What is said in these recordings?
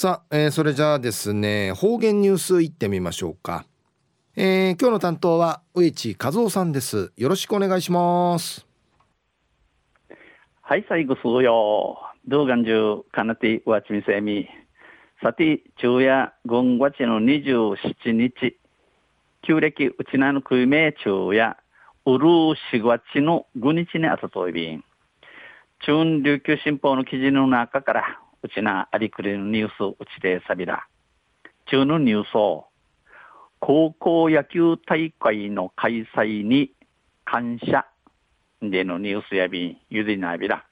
さあ、えー、それじゃあですね方言ニュースいってみましょうか、えー、今日の担当は上地和夫さんです。よろしくお願いします。はい最後数よ。動画中かなてわちみせみ。さて昼夜5月の27日。旧暦うちなのくいめ昼夜。うる4月の5日にあたといびん。中琉球新報の記事の中からうちなありくりのニュースうちでさびら。中のニュースを、高校野球大会の開催に感謝でのニュースやびん、ゆでなびら。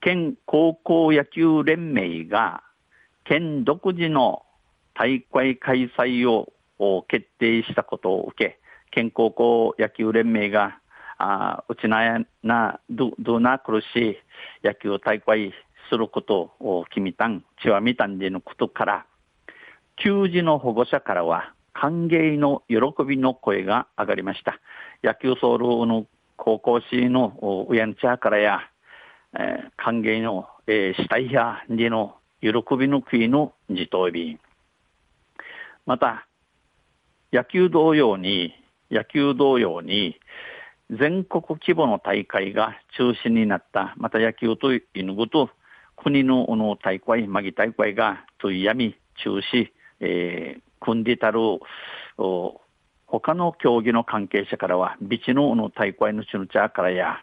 県高校野球連盟が県独自の大会開催を決定したことを受け、県高校野球連盟があうちなやなどどな苦しい野球大会することを決めたん、ちわみたんでのことから、球児の保護者からは歓迎の喜びの声が上がりました。野球ソウルの高校市の親の茶からや、えー、歓迎の、えー、したいやでの喜びの国の自頭日。また、野球同様に、野球同様に、全国規模の大会が中止になった、また野球ということ、国のの大会、マギ大会がといやみ、中止、えー、組んでたる、他の競技の関係者からは、ビチのの大会のチュヌチャーからや、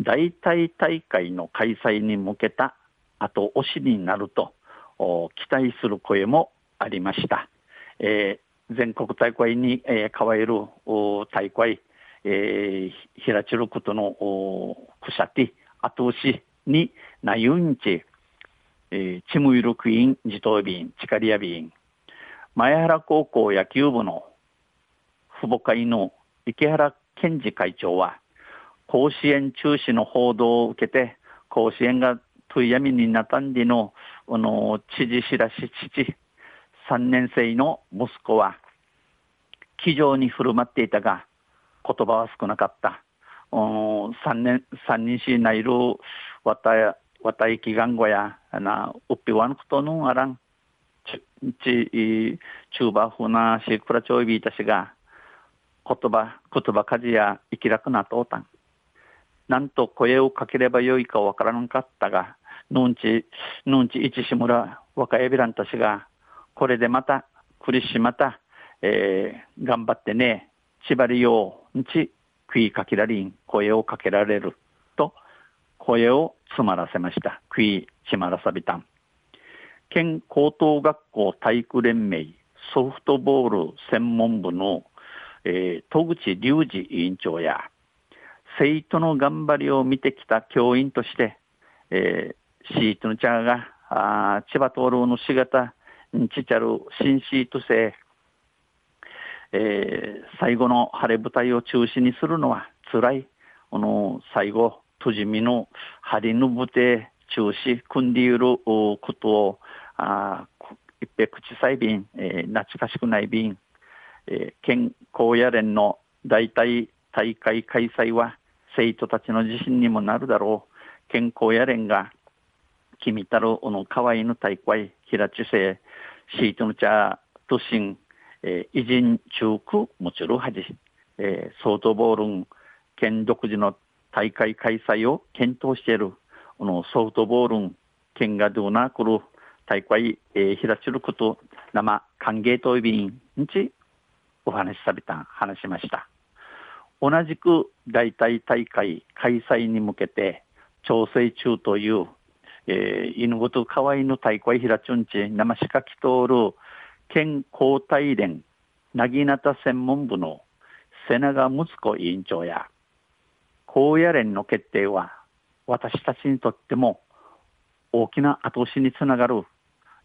大体大会の開催に向けた後押しになると期待する声もありました。えー、全国大会に、えー、変わる大会、えー、開ちることのくしゃて後押しになゆんち、えー、チムイルクイン自動便、チカリア便、前原高校野球部の父母会の池原健二会長は、甲子園中止の報道を受けて、甲子園が問い闇になたんでの、あの、知事しらし父、3年生の息子は、気丈に振る舞っていたが、言葉は少なかった。三年、三人しないる、わた、いきがんごや、な、うっぴわんことのあらん、ち、中ばふなしくらちょいびいたしが、言葉、言葉かじや生きらくなとうたん。なんと声をかければよいかわからんかったが、ぬんち、ぬんちいちしむら、若えびらんたしが、これでまた、くりしまた、えー、頑張ってね、ちばりよう、んち、食いかけらりん、声をかけられる、声を詰まらせました。食いちまらさびたん。県高等学校体育連盟ソフトボール専門部の、えー、戸口隆二委員長や、生徒の頑張りを見てきた教員として、えー、シートのチャーが、あ千葉灯籠のしがた、んちちゃる新シート製、えー、最後の晴れ舞台を中止にするのは辛い。この最後、とじみの晴れの舞台中止、組んでいることを、あ一平口さい便、えー、懐かしくない便、えー、県高野連の大体大会開催は生徒たちの自信にもなるだろう。県高野連が君たるの可愛いの大会、平地生、シートの茶、都心、えー、偉人中区もちろんはじ、えー、ソフトボール県独自の大会開催を検討している、このソフトボール県がどうなくる大会、えー、開ちること、生歓迎といびんにお話しされた、話しました。同じく大体大会開催に向けて調整中という、えー、犬ごと可愛いの大会開ちゅんち生しかき通る県交代連なぎなた専門部の瀬長睦子委員長や高野連の決定は私たちにとっても大きな後押しにつながる、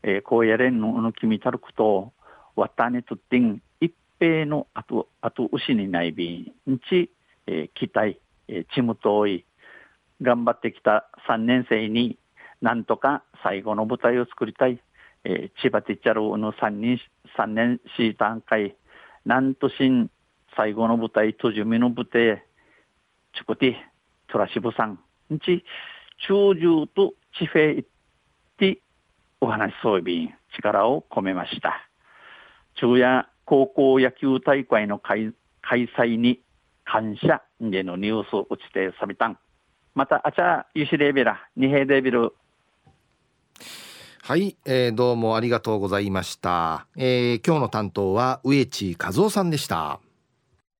えー、高野連の君たることをわたにとって一平の後後押しにないびんち、えー、期待、えー、ちむとおい頑張ってきた3年生になんとか最後の舞台を作りたいえー、千葉ティッチャルの3人、三年四段階、なんとしん、最後の舞台、とじみの舞台、ちょこて、トラシブさん、んち、長寿と地平って、お話そうびん力を込めました。中夜高校野球大会の開催に感謝でのニュースを打ちてさびたん。また、あちゃ、ゆしレベラ、二平デビル。はい、えー、どうもありがとうございました。えー、今日の担当は植地和夫さんでした。